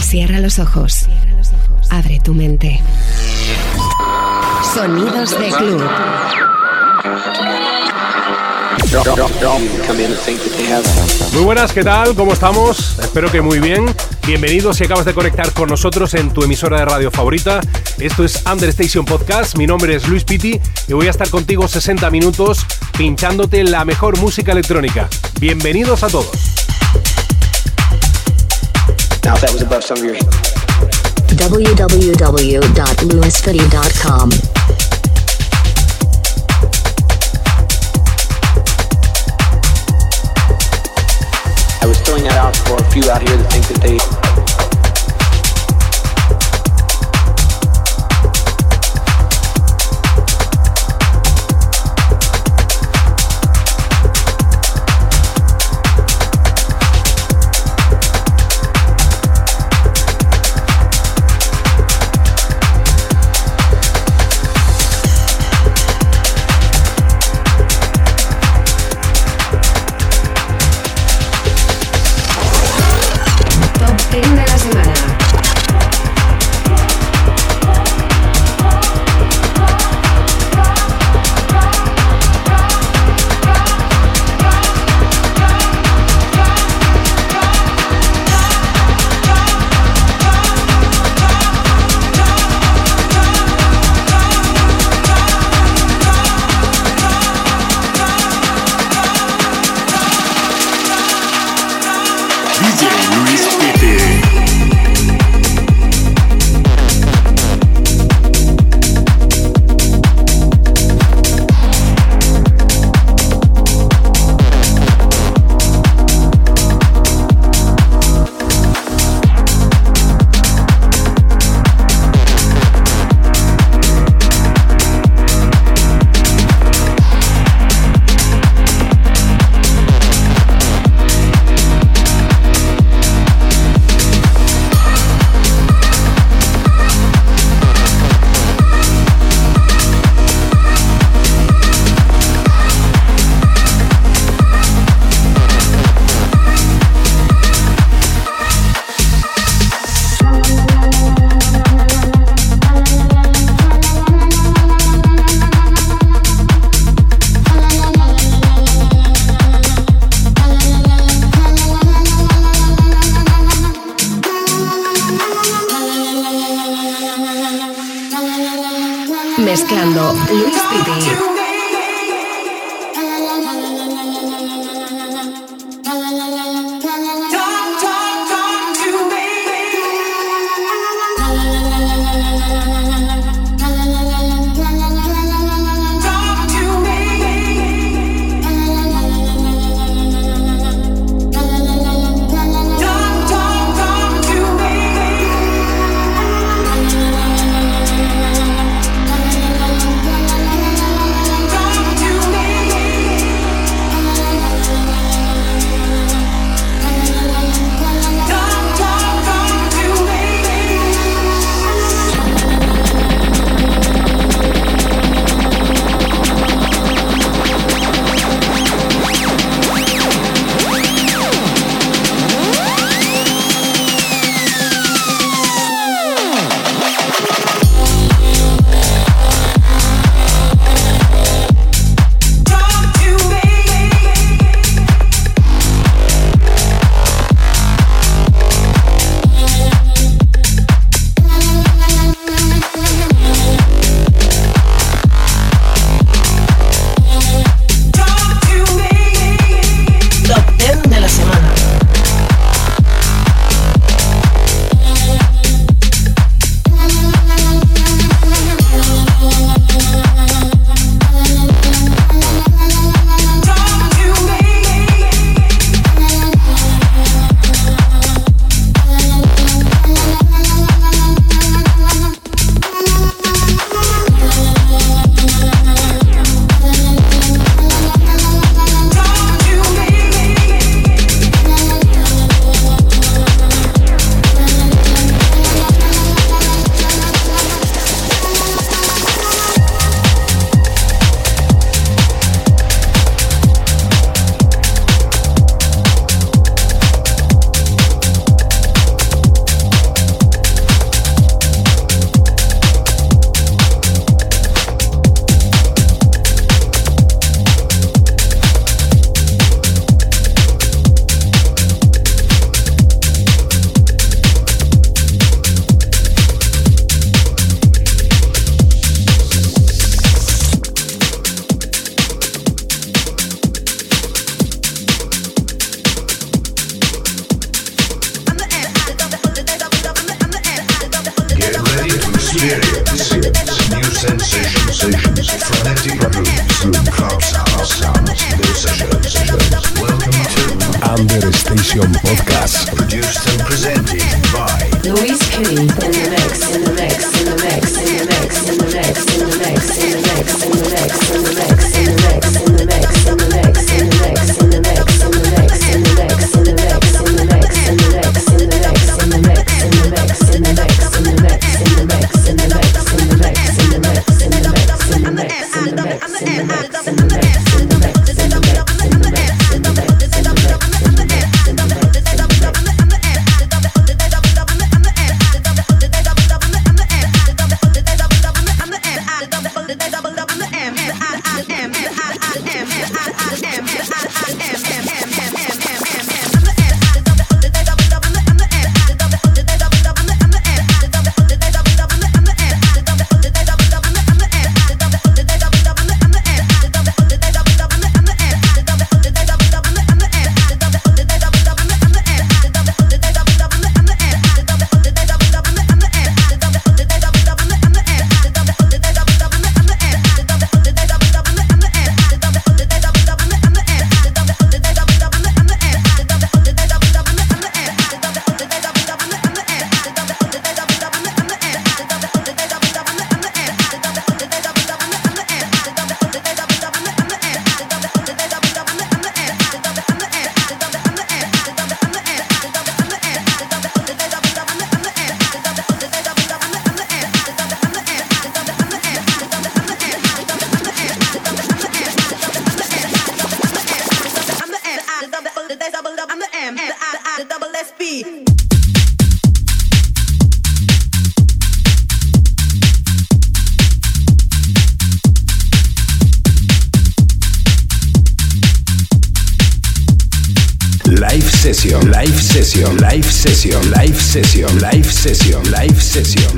Cierra los ojos. Abre tu mente. Sonidos de club. Muy buenas, ¿qué tal? ¿Cómo estamos? Espero que muy bien. Bienvenidos si acabas de conectar con nosotros en tu emisora de radio favorita. Esto es Understation Podcast. Mi nombre es Luis Piti y voy a estar contigo 60 minutos pinchándote la mejor música electrónica. Bienvenidos a todos. Now, if that was above some of your www.lewisfitty.com. I was throwing that out for a few out here that think that they sesión, live sesión, live sesión,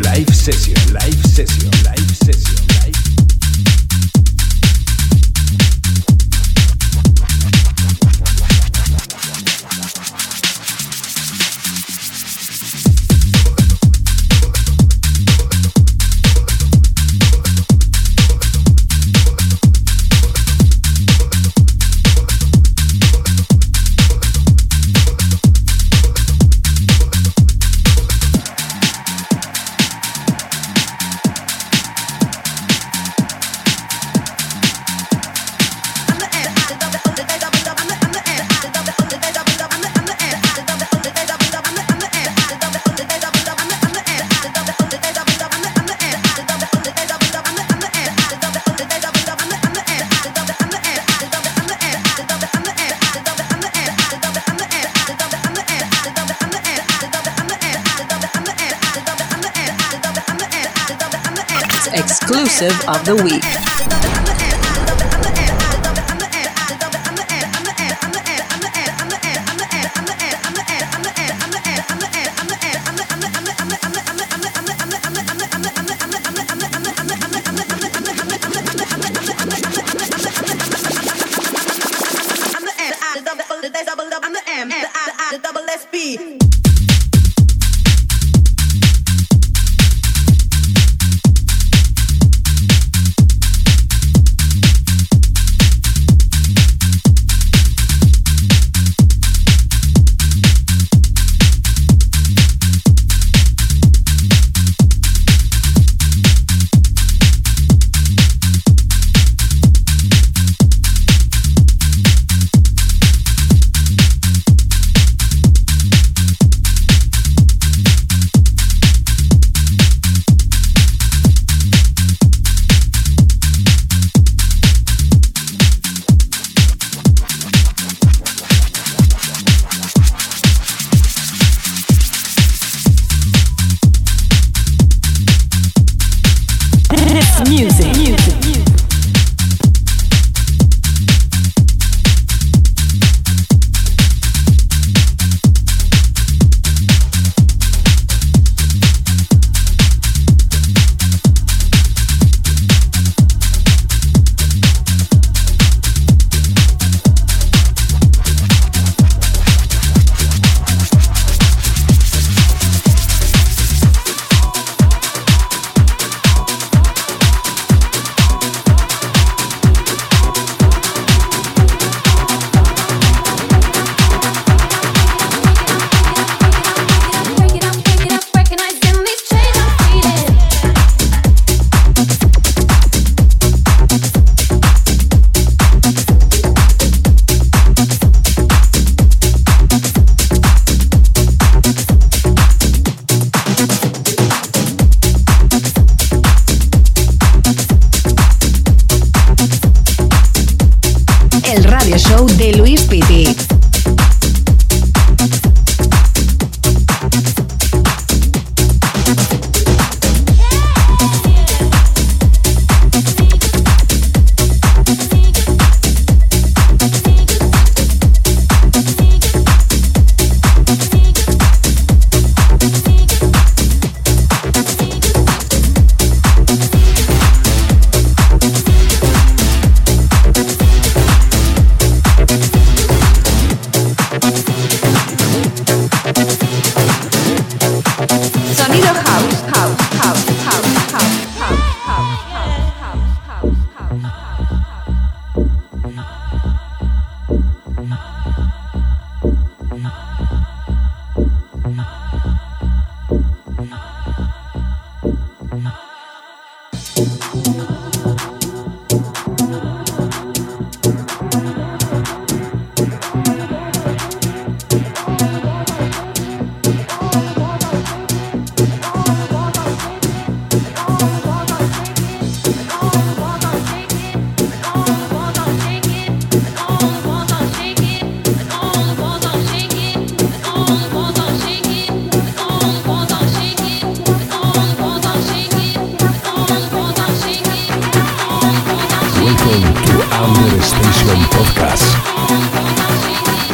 Amber Station Podcast.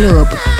club.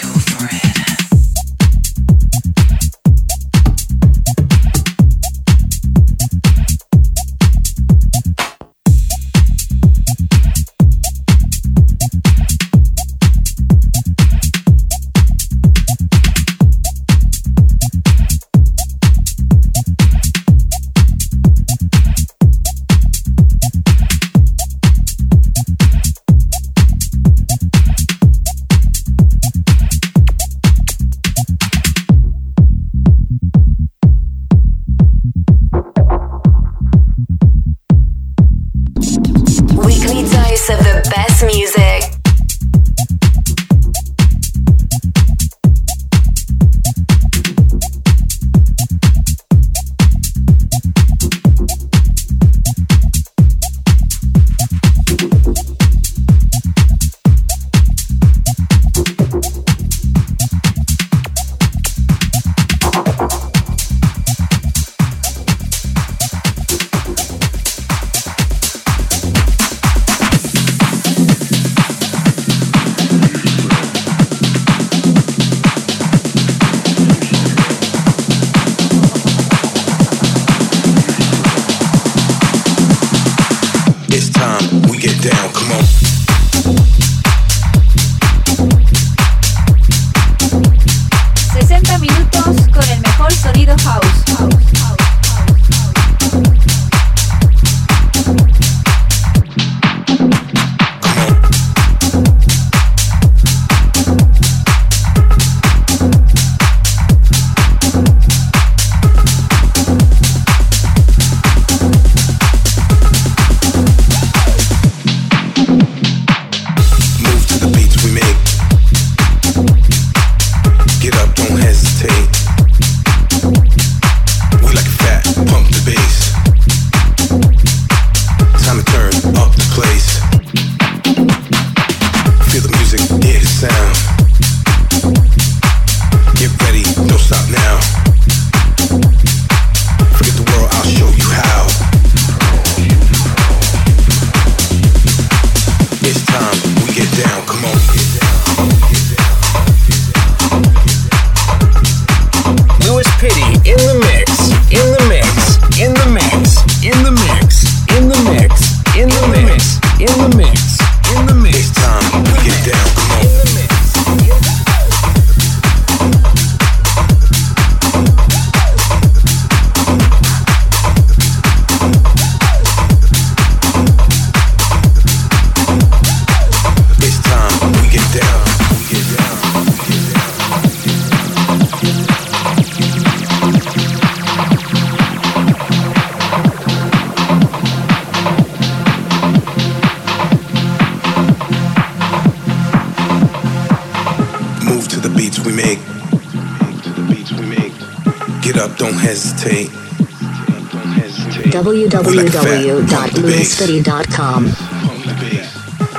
www.lewiscity.com.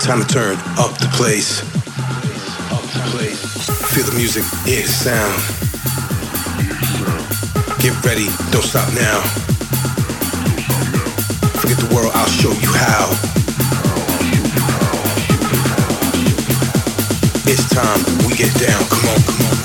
Time to turn up the place. Feel the music, hear the sound. Get ready, don't stop now. Forget the world, I'll show you how. It's time we get down, come on, come on.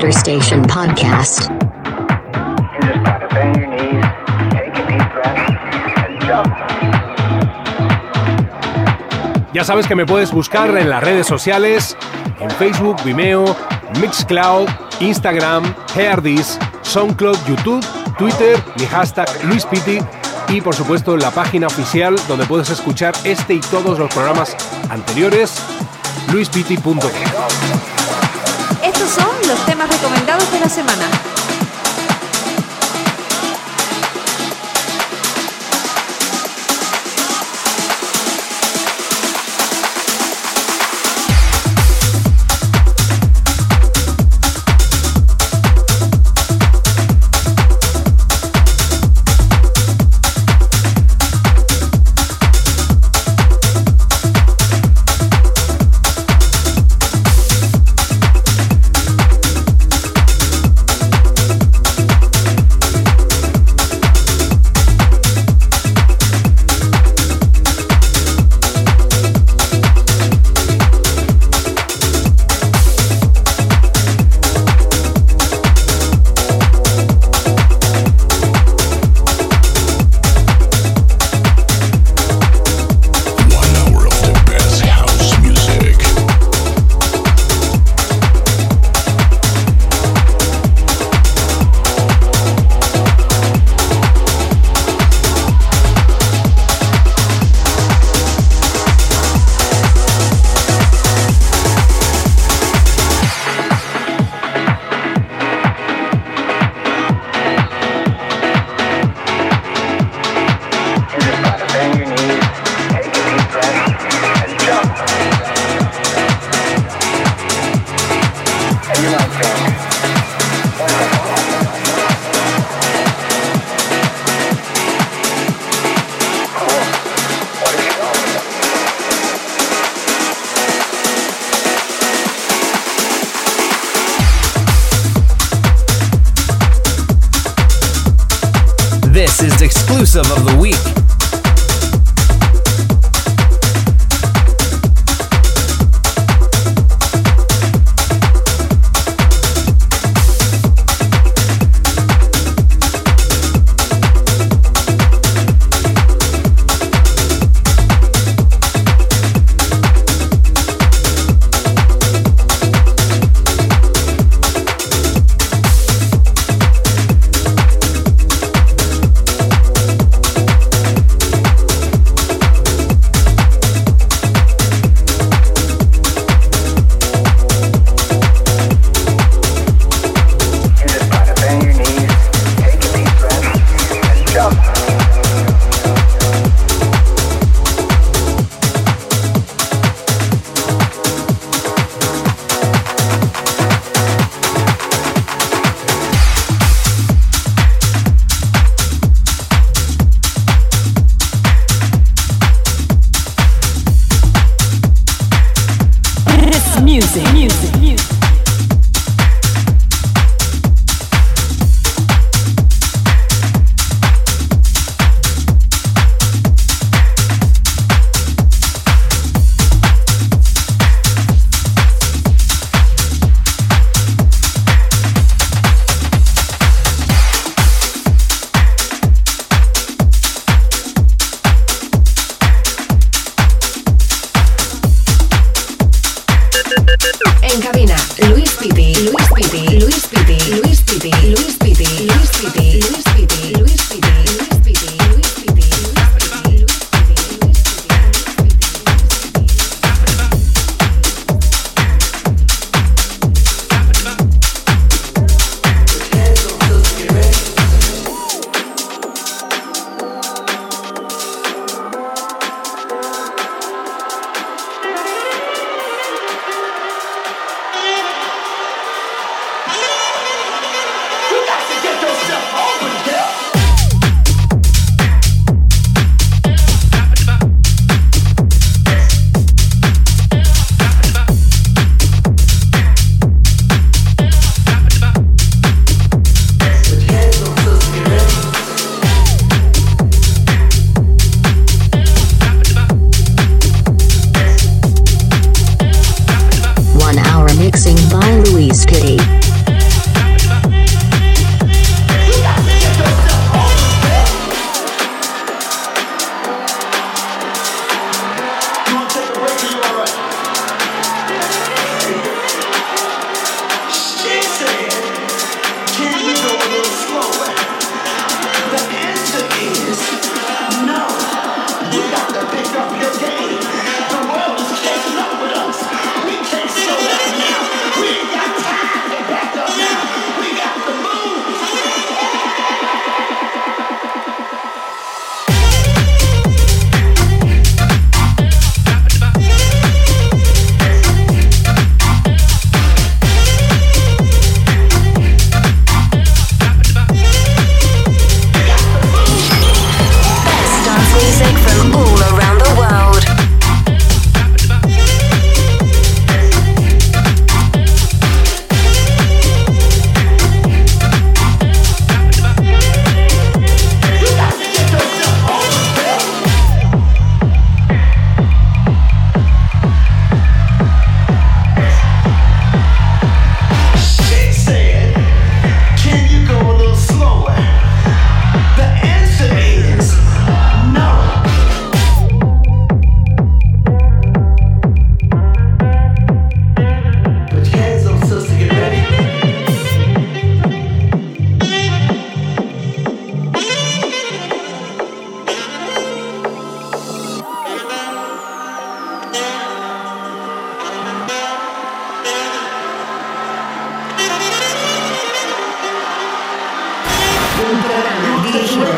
Understation podcast. Ya sabes que me puedes buscar en las redes sociales, en Facebook, Vimeo, Mixcloud, Instagram, Heardis, SoundCloud, YouTube, Twitter, mi hashtag LuisPiti y por supuesto la página oficial donde puedes escuchar este y todos los programas anteriores, luispiti.com. De la semana.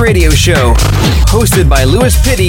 Radio Show, hosted by Louis Pitty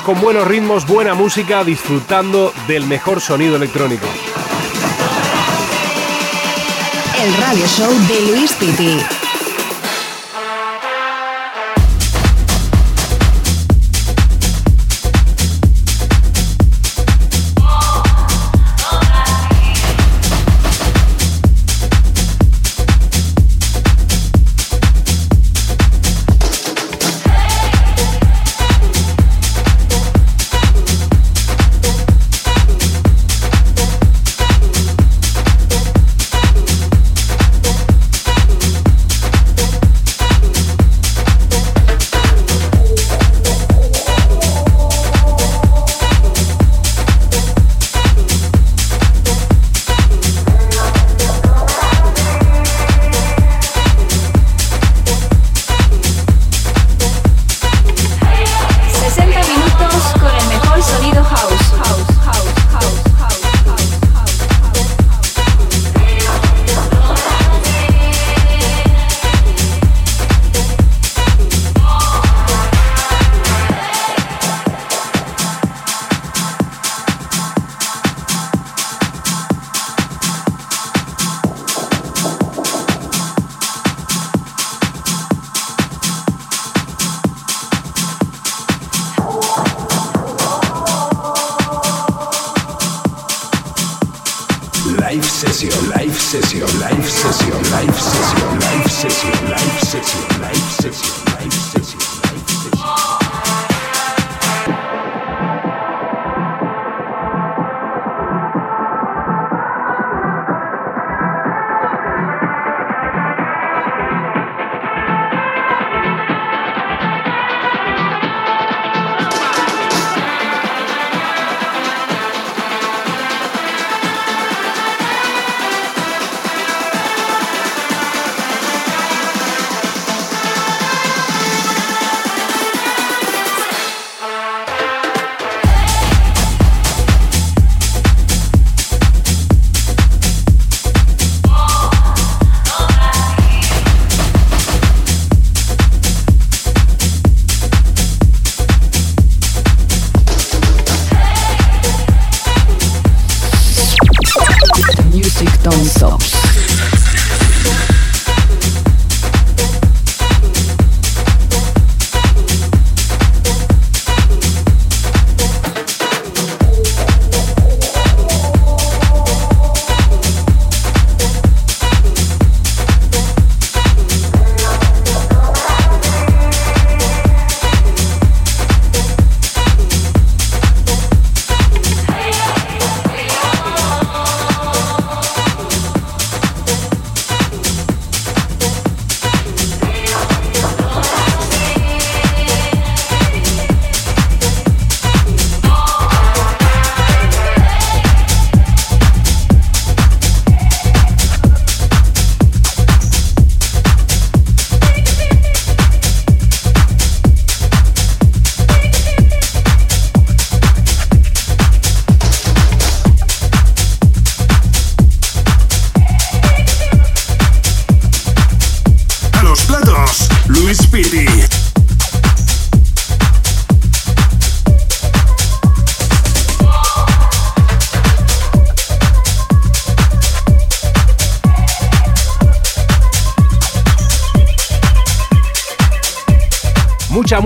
Con buenos ritmos, buena música, disfrutando del mejor sonido electrónico. El radio show de Luis Piti.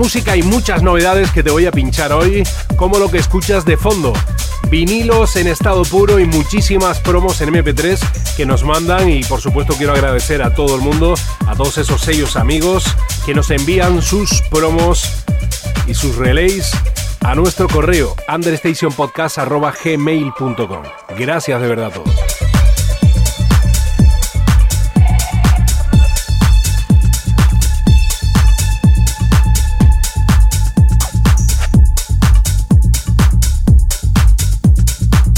Música y muchas novedades que te voy a pinchar hoy, como lo que escuchas de fondo. Vinilos en estado puro y muchísimas promos en MP3 que nos mandan y por supuesto quiero agradecer a todo el mundo, a todos esos sellos amigos que nos envían sus promos y sus relays a nuestro correo understationpodcast.gmail.com. Gracias de verdad todos.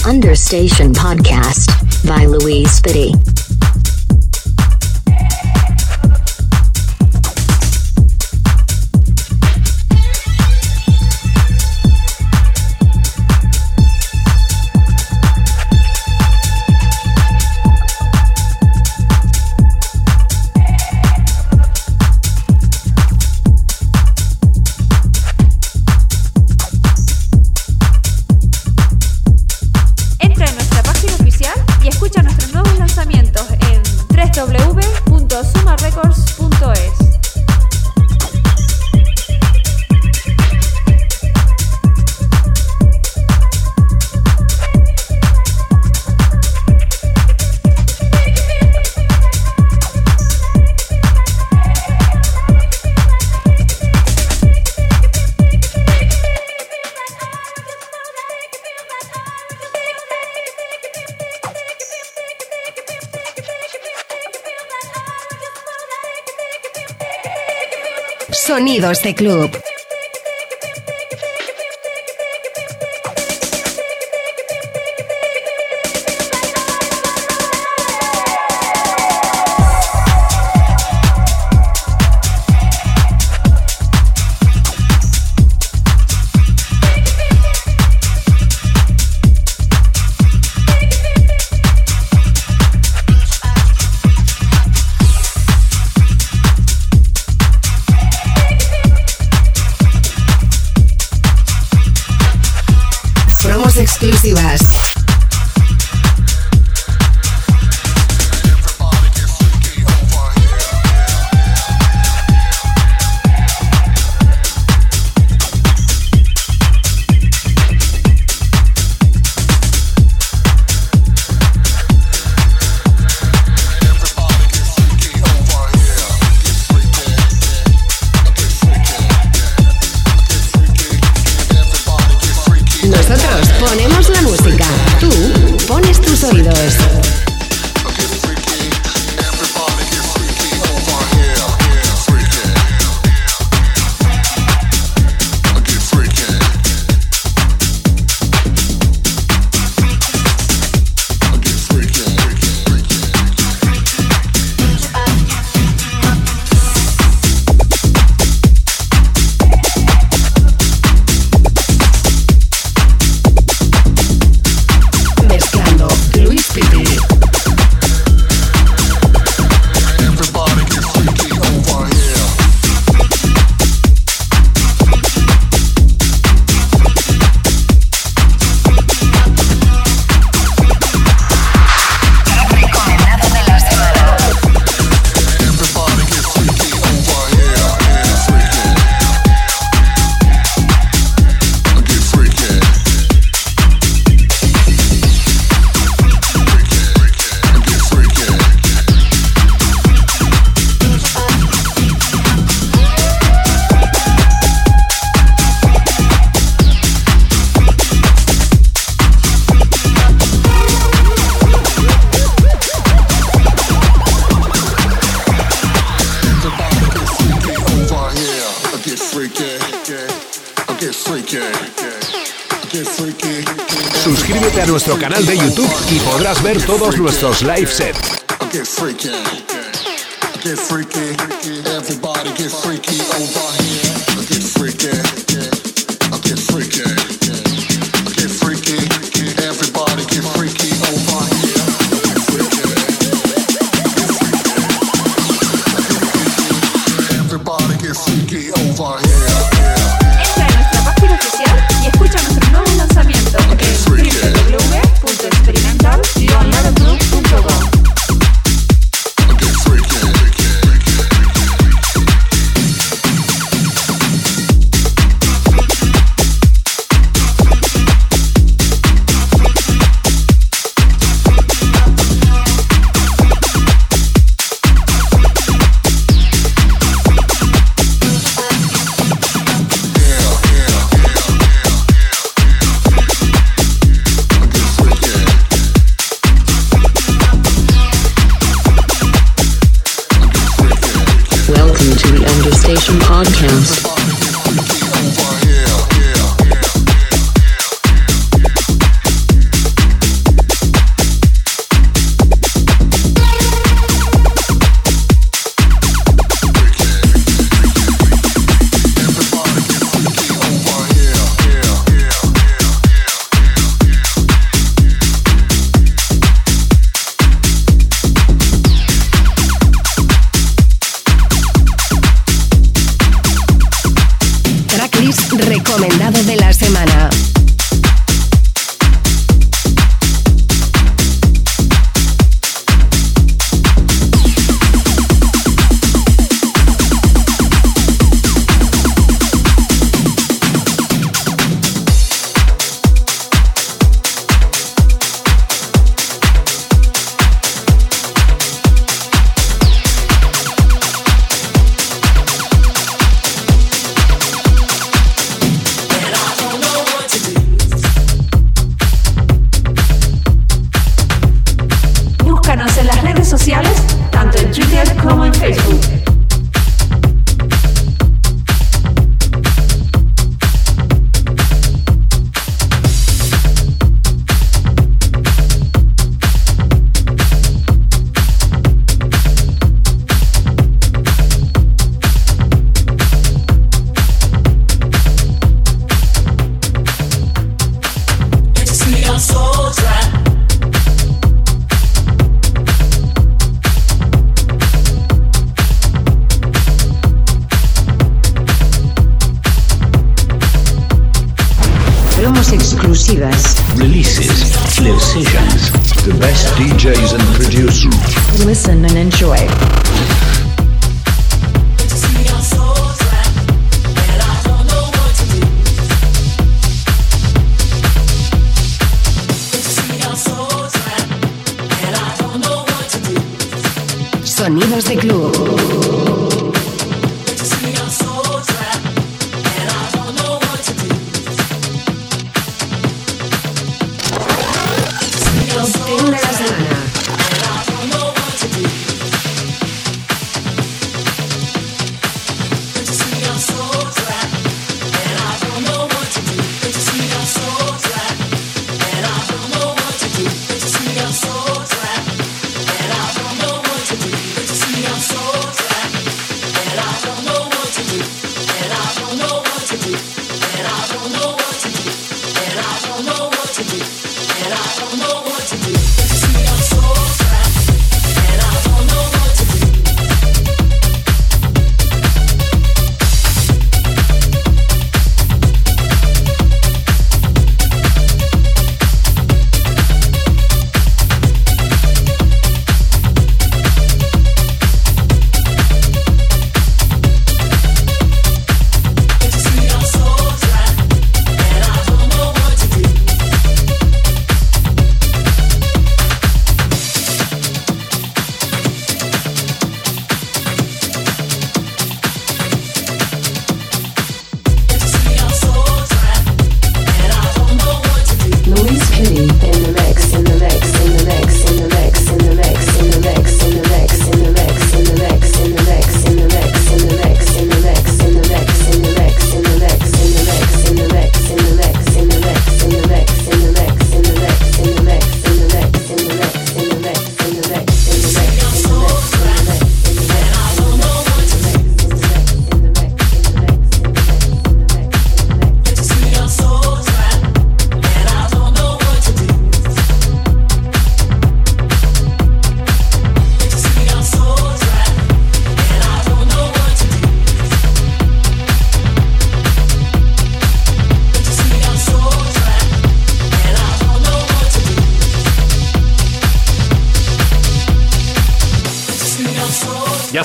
Understation Podcast by Louise Spitty. Sonidos de club. Exclusivas. Y podrás ver todos nuestros live sets. get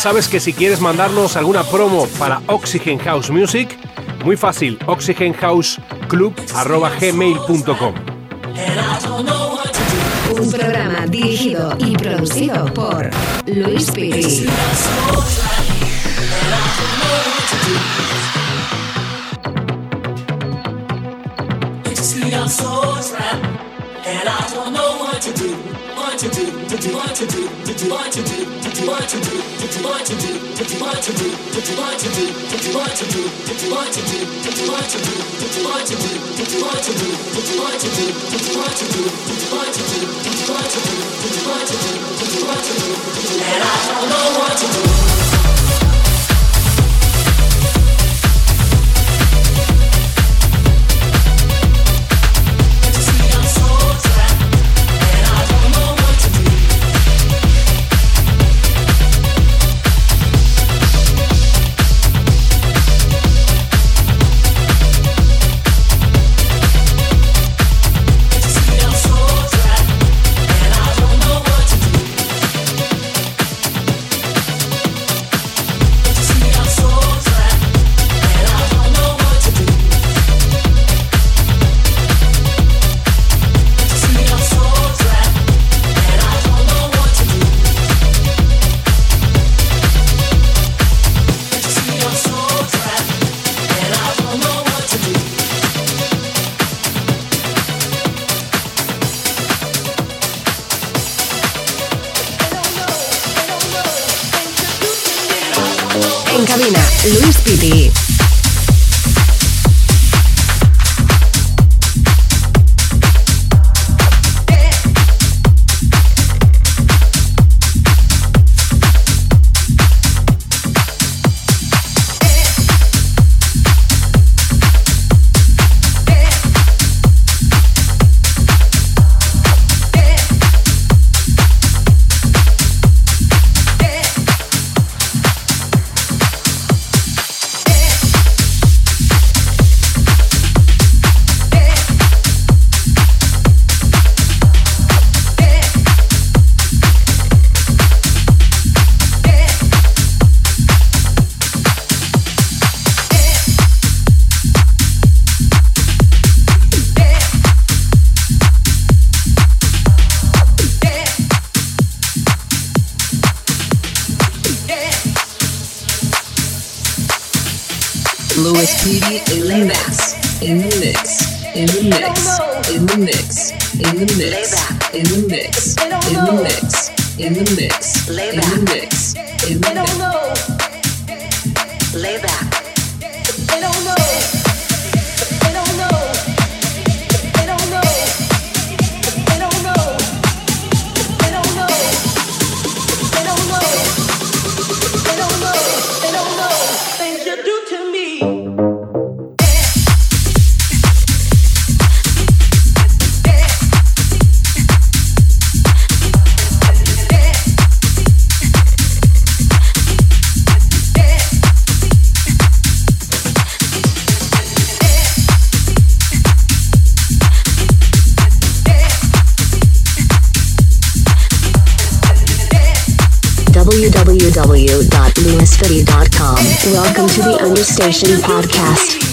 sabes que si quieres mandarnos alguna promo para Oxygen House Music, muy fácil, oxygenhouseclub.gmail.com Un programa dirigido y producido por Luis Piri. And I don't know what to do. Station Podcast.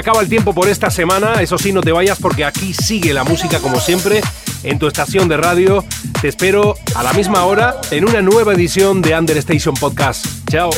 Acaba el tiempo por esta semana. Eso sí, no te vayas porque aquí sigue la música como siempre en tu estación de radio. Te espero a la misma hora en una nueva edición de Under Station Podcast. Chao.